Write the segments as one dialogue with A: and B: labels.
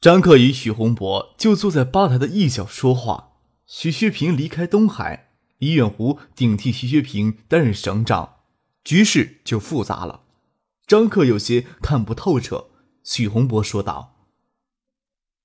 A: 张克与许洪博就坐在吧台的一角说话。许学平离开东海，李远湖顶替徐学平担任省长，局势就复杂了。张克有些看不透彻。许洪博说道：“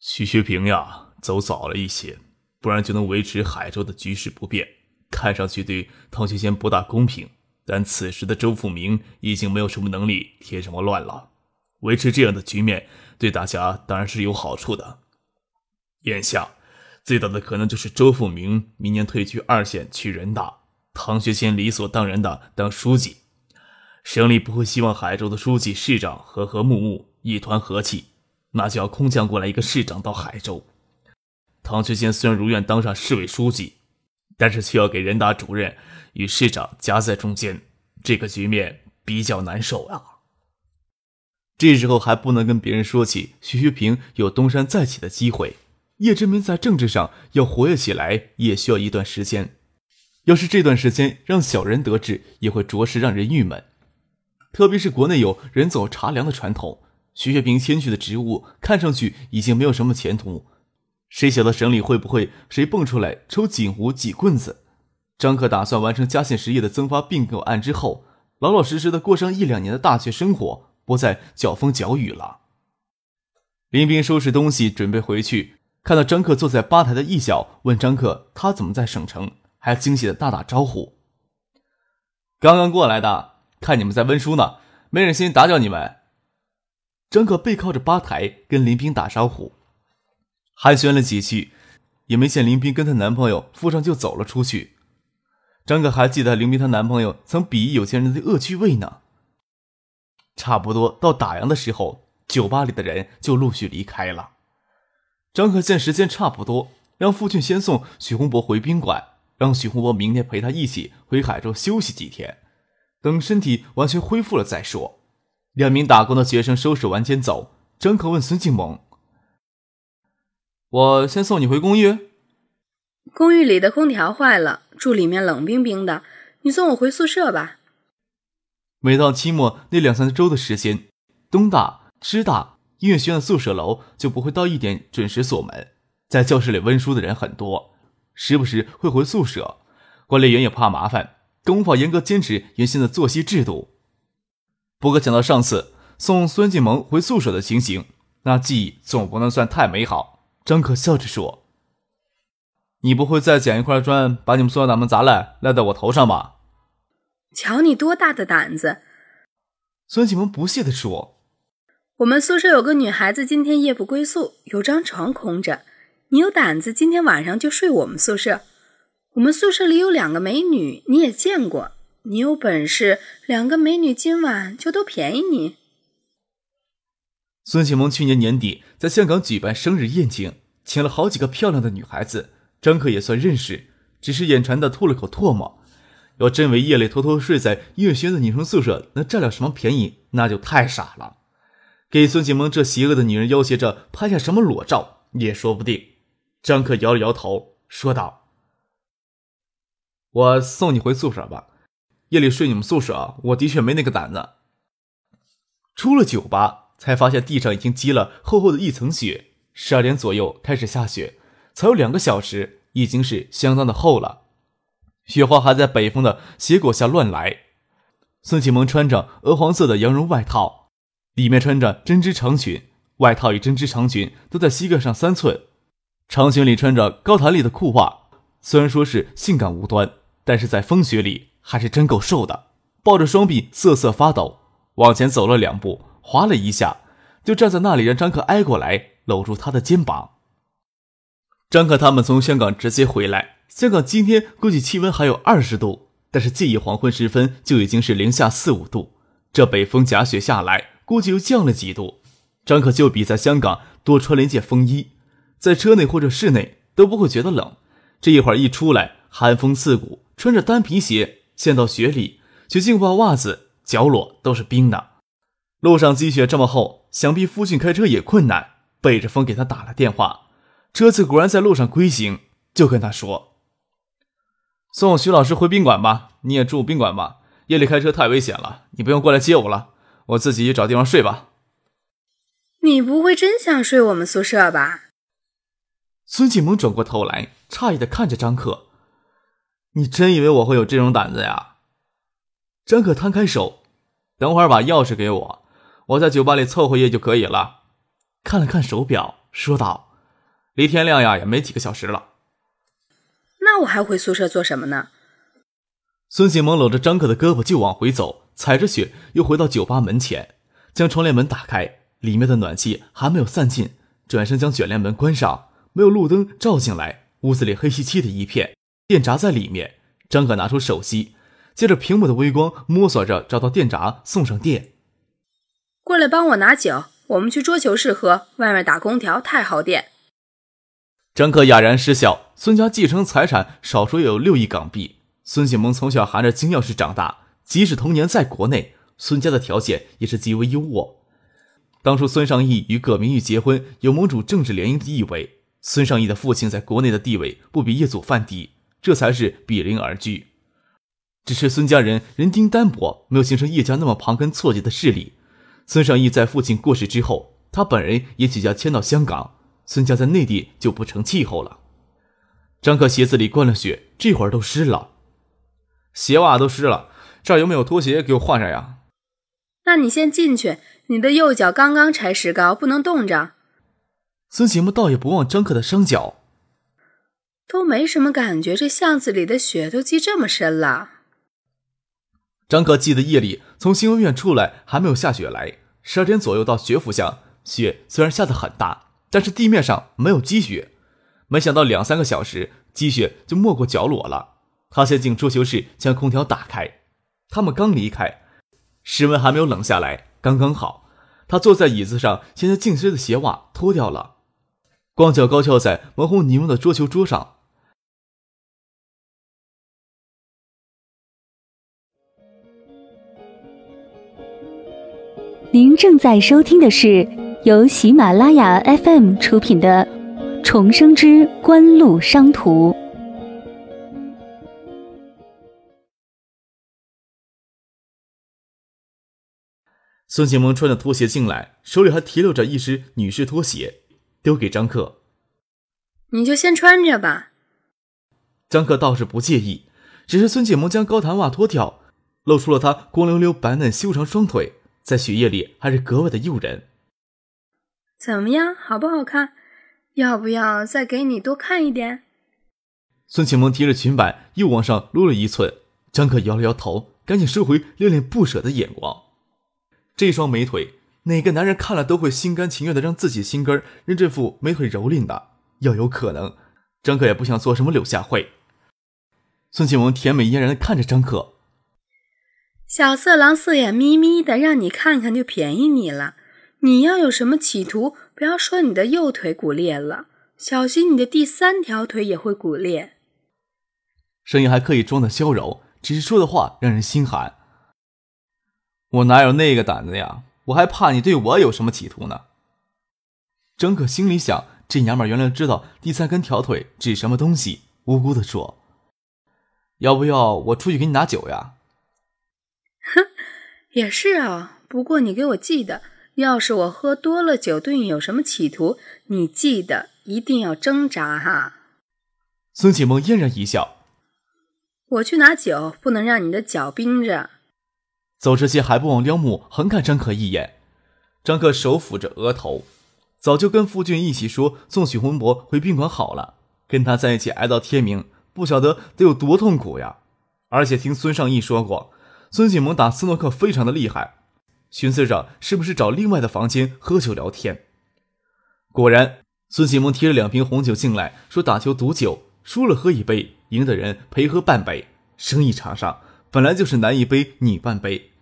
B: 许学平呀，走早了一些，不然就能维持海州的局势不变。看上去对唐学谦不大公平，但此时的周富明已经没有什么能力添什么乱了。维持这样的局面。”对大家当然是有好处的。眼下最大的可能就是周富明明年退居二线去人大，唐学谦理所当然的当书记。省里不会希望海州的书记、市长和和睦睦，一团和气，那就要空降过来一个市长到海州。唐学谦虽然如愿当上市委书记，但是却要给人大主任与市长夹在中间，这个局面比较难受啊。
A: 这时候还不能跟别人说起徐学平有东山再起的机会。叶志明在政治上要活跃起来，也需要一段时间。要是这段时间让小人得志，也会着实让人郁闷。特别是国内有人走茶凉的传统，徐学平迁去的职务看上去已经没有什么前途。谁晓得省里会不会谁蹦出来抽锦湖几棍子？张克打算完成嘉县实业的增发并购案之后，老老实实的过上一两年的大学生活。不再搅风搅雨了。林斌收拾东西准备回去，看到张克坐在吧台的一角，问张克他怎么在省城，还惊喜的大打招呼：“刚刚过来的，看你们在温书呢，没忍心打搅你们。”张克背靠着吧台跟林斌打招呼，寒暄了几句，也没见林斌跟她男朋友附上就走了出去。张克还记得林斌她男朋友曾鄙夷有钱人的恶趣味呢。差不多到打烊的时候，酒吧里的人就陆续离开了。张可见时间差不多，让父亲先送许洪博回宾馆，让许洪博明天陪他一起回海州休息几天，等身体完全恢复了再说。两名打工的学生收拾完先走。张可问孙静萌：“我先送你回公寓？
C: 公寓里的空调坏了，住里面冷冰冰的，你送我回宿舍吧。”
A: 每到期末那两三周的时间，东大、师大、音乐学院的宿舍楼就不会到一点准时锁门。在教室里温书的人很多，时不时会回宿舍。管理员也怕麻烦，更无法严格坚持原先的作息制度。不过想到上次送孙静萌回宿舍的情形，那记忆总不能算太美好。张可笑着说：“你不会再捡一块砖把你们宿舍大门砸烂，赖在我头上吧？”
C: 瞧你多大的胆子！
A: 孙启萌不屑地说：“
C: 我们宿舍有个女孩子，今天夜不归宿，有张床空着。你有胆子今天晚上就睡我们宿舍？我们宿舍里有两个美女，你也见过。你有本事，两个美女今晚就都便宜你。”
A: 孙启萌去年年底在香港举办生日宴请，请了好几个漂亮的女孩子，张克也算认识，只是眼馋的吐了口唾沫。要真为夜里偷偷睡在音乐学院的女生宿舍能占了什么便宜，那就太傻了。给孙启萌这邪恶的女人要挟着拍下什么裸照也说不定。张克摇了摇头，说道：“我送你回宿舍吧，夜里睡你们宿舍，我的确没那个胆子。”出了酒吧，才发现地上已经积了厚厚的一层雪。十二点左右开始下雪，才有两个小时，已经是相当的厚了。雪花还在北风的斜裹下乱来。孙启萌穿着鹅黄色的羊绒外套，里面穿着针织长裙，外套与针织长裙都在膝盖上三寸，长裙里穿着高弹力的裤袜。虽然说是性感无端，但是在风雪里还是真够瘦的。抱着双臂瑟瑟发抖，往前走了两步，滑了一下，就站在那里，让张克挨过来搂住他的肩膀。张克他们从香港直接回来。香港今天估计气温还有二十度，但是这一黄昏时分就已经是零下四五度。这北风夹雪下来，估计又降了几度。张可就比在香港多穿了一件风衣，在车内或者室内都不会觉得冷，这一会儿一出来，寒风刺骨，穿着单皮鞋陷到雪里，却竟把袜子脚裸都是冰的。路上积雪这么厚，想必夫君开车也困难。背着风给他打了电话，车子果然在路上归行，就跟他说：“送徐老师回宾馆吧，你也住宾馆吧。夜里开车太危险了，你不用过来接我了，我自己找地方睡吧。”
C: 你不会真想睡我们宿舍吧？
A: 孙启萌转过头来，诧异的看着张克：“你真以为我会有这种胆子呀？”张可摊开手：“等会儿把钥匙给我，我在酒吧里凑合夜就可以了。”看了看手表，说道：“离天亮呀，也没几个小时了。”
C: 那我还回宿舍做什么呢？
A: 孙启萌搂着张克的胳膊就往回走，踩着雪又回到酒吧门前，将窗帘门打开。里面的暖气还没有散尽，转身将卷帘门关上，没有路灯照进来，屋子里黑漆漆的一片，电闸在里面。张可拿出手机，借着屏幕的微光摸索着找到电闸，送上电。
C: 过来帮我拿酒，我们去桌球室喝，外面打空调太耗电。
A: 张克哑然失笑。孙家继承财产少说有六亿港币。孙启萌从小含着金钥匙长大，即使童年在国内，孙家的条件也是极为优渥。当初孙尚义与葛明玉结婚，有盟主政治联姻的意味。孙尚义的父亲在国内的地位不比叶祖范低，这才是比邻而居。只是孙家人人丁单薄，没有形成叶家那么旁根错节的势力。孙尚义在父亲过世之后，他本人也举家迁到香港，孙家在内地就不成气候了。张克鞋子里灌了雪，这会儿都湿了，鞋袜都湿了，这儿有没有拖鞋给我换上呀？
C: 那你先进去。你的右脚刚刚拆石膏，不能冻着。
A: 孙启木倒也不忘张克的伤脚，
C: 都没什么感觉，这巷子里的雪都积这么深了。
A: 张克记得夜里从新闻院出来，还没有下雪来。十二点左右到学府巷，雪虽然下得很大，但是地面上没有积雪。没想到两三个小时，积雪就没过脚裸了。他先进桌球室，将空调打开。他们刚离开，室温还没有冷下来。刚刚好，他坐在椅子上，先将浸湿的鞋袜脱掉了，光脚高翘在模糊泥泞的桌球桌上。
D: 您正在收听的是由喜马拉雅 FM 出品的《重生之官路商途》。
A: 孙启萌穿着拖鞋进来，手里还提溜着一只女士拖鞋，丢给张克：“
C: 你就先穿着吧。”
A: 张克倒是不介意，只是孙启萌将高弹袜脱掉，露出了他光溜溜、白嫩修长双腿，在雪夜里还是格外的诱人。
C: 怎么样，好不好看？要不要再给你多看一点？
A: 孙启萌提着裙摆又往上撸了一寸，张可摇了摇头，赶紧收回恋恋不舍的眼光。这双美腿，哪个男人看了都会心甘情愿的让自己心根任这副美腿蹂躏的。要有可能，张可也不想做什么柳下惠。孙启萌甜美嫣然的看着张可，
C: 小色狼色眼眯眯的，让你看看就便宜你了。你要有什么企图，不要说你的右腿骨裂了，小心你的第三条腿也会骨裂。
A: 声音还刻意装的娇柔，只是说的话让人心寒。我哪有那个胆子呀？我还怕你对我有什么企图呢？张可心里想：这娘们原来知道第三根条腿指什么东西，无辜的说：“要不要我出去给你拿酒呀？”
C: 哼，也是啊。不过你给我记得，要是我喝多了酒对你有什么企图，你记得一定要挣扎哈。
A: 孙启萌嫣然一笑：“
C: 我去拿酒，不能让你的脚冰着。”
A: 走之前还不忘撩目横看张可一眼，张克手抚着额头，早就跟傅俊一起说送许洪博回宾馆好了，跟他在一起挨到天明，不晓得得有多痛苦呀！而且听孙尚义说过，孙启萌打斯诺克非常的厉害，寻思着是不是找另外的房间喝酒聊天。果然，孙启萌提了两瓶红酒进来，说打球赌酒，输了喝一杯，赢的人陪喝半杯。生意场上本来就是男一杯，女半杯。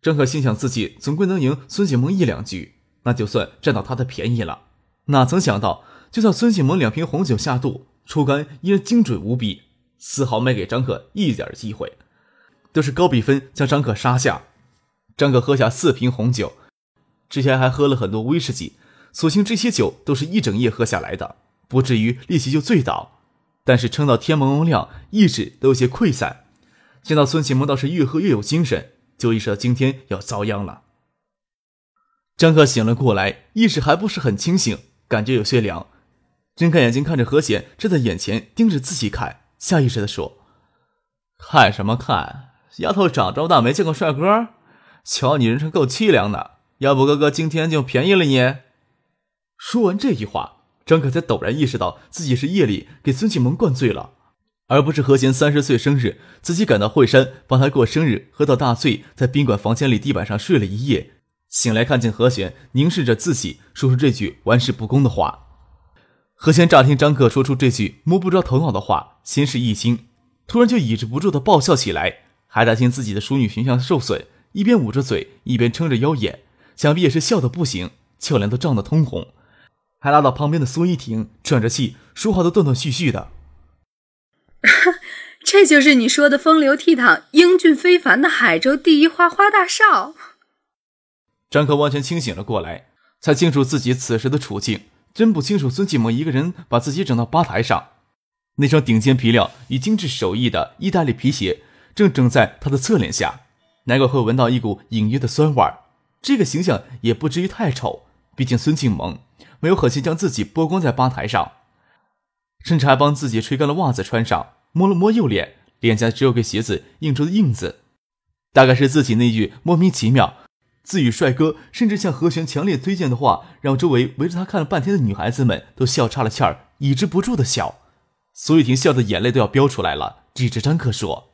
A: 张可心想，自己总归能赢孙启萌一两局，那就算占到他的便宜了。哪曾想到，就算孙启萌两瓶红酒下肚，出杆依然精准无比，丝毫没给张可一点机会，都是高比分将张可杀下。张可喝下四瓶红酒，之前还喝了很多威士忌，所幸这些酒都是一整夜喝下来的，不至于立即就醉倒。但是撑到天蒙蒙亮，意识都有些溃散。见到孙启蒙倒是越喝越有精神，就意识到今天要遭殃了。张克醒了过来，意识还不是很清醒，感觉有些凉，睁开眼睛看着何贤站在眼前盯着自己看，下意识的说：“看什么看？丫头长这么大没见过帅哥，瞧你人生够凄凉的。要不哥哥今天就便宜了你。”说完这句话，张可才陡然意识到自己是夜里给孙启蒙灌醉了，而不是何贤三十岁生日自己赶到惠山帮他过生日，喝到大醉，在宾馆房间里地板上睡了一夜。醒来，看见何贤凝视着自己，说出这句玩世不恭的话。何贤乍听张克说出这句摸不着头脑的话，先是一惊，突然就抑制不住的爆笑起来，还担心自己的淑女形象受损，一边捂着嘴，一边撑着腰眼，想必也是笑得不行，俏脸都涨得通红，还拉到旁边的苏依婷喘着气，说话都断断续续的。
C: 这就是你说的风流倜傥、英俊非凡的海州第一花花大少。
A: 张可完全清醒了过来，才清楚自己此时的处境。真不清楚孙继萌一个人把自己整到吧台上，那双顶尖皮料与精致手艺的意大利皮鞋正整在他的侧脸下，难怪会闻到一股隐约的酸味儿。这个形象也不至于太丑，毕竟孙庆萌没有狠心将自己剥光在吧台上，甚至还帮自己吹干了袜子穿上，摸了摸右脸，脸颊只有个鞋子印出的印子，大概是自己那句莫名其妙。自诩帅哥，甚至向何璇强烈推荐的话，让周围围着他看了半天的女孩子们都笑岔了气儿，抑制不住的笑。苏雨婷笑的眼泪都要飙出来了，指着张克说：“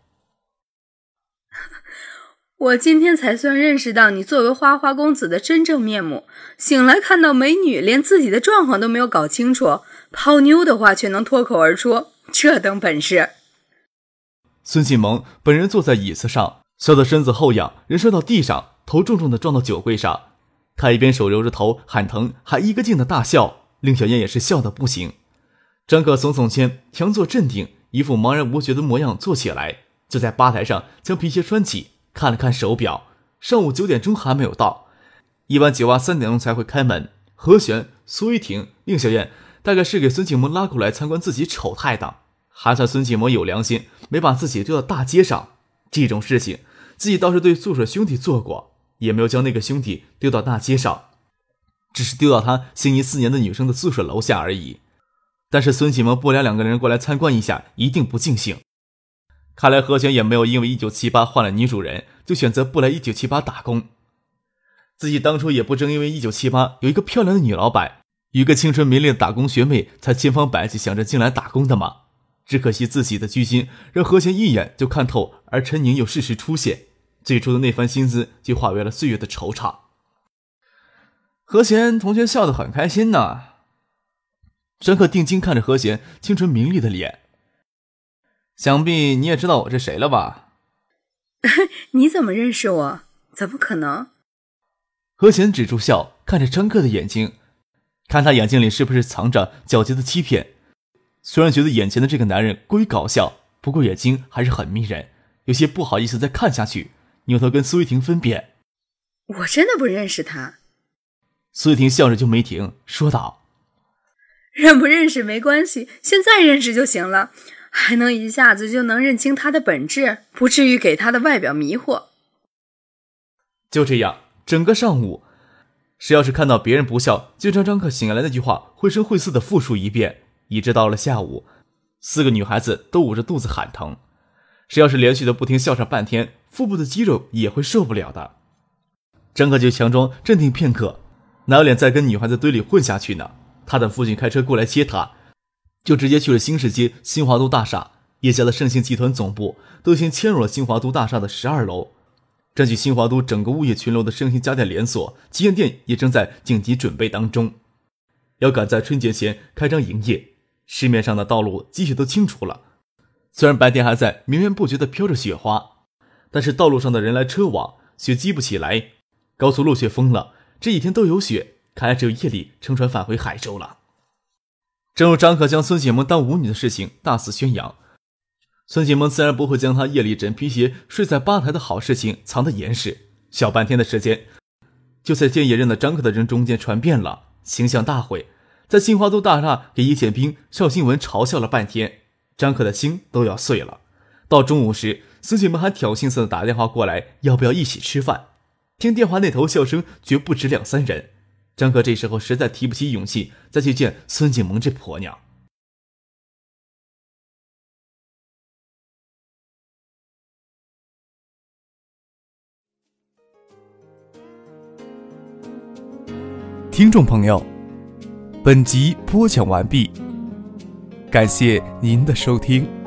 C: 我今天才算认识到你作为花花公子的真正面目。醒来看到美女，连自己的状况都没有搞清楚，泡妞的话却能脱口而出，这等本事。”
A: 孙启萌本人坐在椅子上，笑得身子后仰，人摔到地上。头重重的撞到酒柜上，他一边手揉着头喊疼，还一个劲的大笑。令小燕也是笑得不行。张可耸耸肩，强作镇定，一副茫然无觉的模样，坐起来，就在吧台上将皮鞋穿起，看了看手表，上午九点钟还没有到，一般酒吧三点钟才会开门。何璇、苏玉婷、宁小燕大概是给孙启萌拉过来参观自己丑态的，还算孙启萌有良心，没把自己丢到大街上。这种事情，自己倒是对宿舍兄弟做过。也没有将那个兄弟丢到大街上，只是丢到他心仪四年的女生的宿舍楼下而已。但是孙启萌不聊两个人过来参观一下，一定不尽兴。看来何璇也没有因为一九七八换了女主人就选择不来一九七八打工。自己当初也不正因为一九七八有一个漂亮的女老板，一个青春明丽的打工学妹，才千方百计想着进来打工的吗？只可惜自己的居心让何璇一眼就看透，而陈宁又适时出现。最初的那番心思，就化为了岁月的惆怅。何贤同学笑得很开心呢。张克定睛看着何贤清纯明丽的脸，想必你也知道我是谁了吧？
C: 你怎么认识我？怎么可能？
A: 何贤止住笑，看着张克的眼睛，看他眼睛里是不是藏着狡黠的欺骗。虽然觉得眼前的这个男人过于搞笑，不过眼睛还是很迷人，有些不好意思再看下去。扭头跟苏玉婷分辨：“
C: 我真的不认识他。”
A: 苏玉婷笑着就没停，说道：“
C: 认不认识没关系，现在认识就行了，还能一下子就能认清他的本质，不至于给他的外表迷惑。”
A: 就这样，整个上午，谁要是看到别人不笑，就将张克醒来那句话绘声绘色的复述一遍，一直到了下午，四个女孩子都捂着肚子喊疼。谁要是连续的不停笑上半天，腹部的肌肉也会受不了的。张克就强装镇定片刻，哪有脸再跟女孩子堆里混下去呢？他等父亲开车过来接他，就直接去了新市街新华都大厦。叶家的盛兴集团总部都已经迁入了新华都大厦的十二楼，占据新华都整个物业群楼的盛兴家电连锁旗舰店也正在紧急准备当中，要赶在春节前开张营业。市面上的道路积雪都清除了。虽然白天还在绵绵不绝地飘着雪花，但是道路上的人来车往，雪积不起来。高速路却封了，这几天都有雪，看来只有夜里乘船返回海州了。正如张可将孙锦萌当舞女的事情大肆宣扬，孙锦萌自然不会将她夜里枕皮鞋睡在吧台的好事情藏得严实。小半天的时间，就在建业认得张可的人中间传遍了，形象大毁。在新华都大厦给叶剑兵、邵新文嘲笑了半天，张可的心都要碎了。到中午时，孙锦萌还挑衅似的打电话过来，要不要一起吃饭？听电话那头笑声绝不止两三人。张可这时候实在提不起勇气再去见孙景萌这婆娘。
E: 听众朋友，本集播讲完毕，感谢您的收听。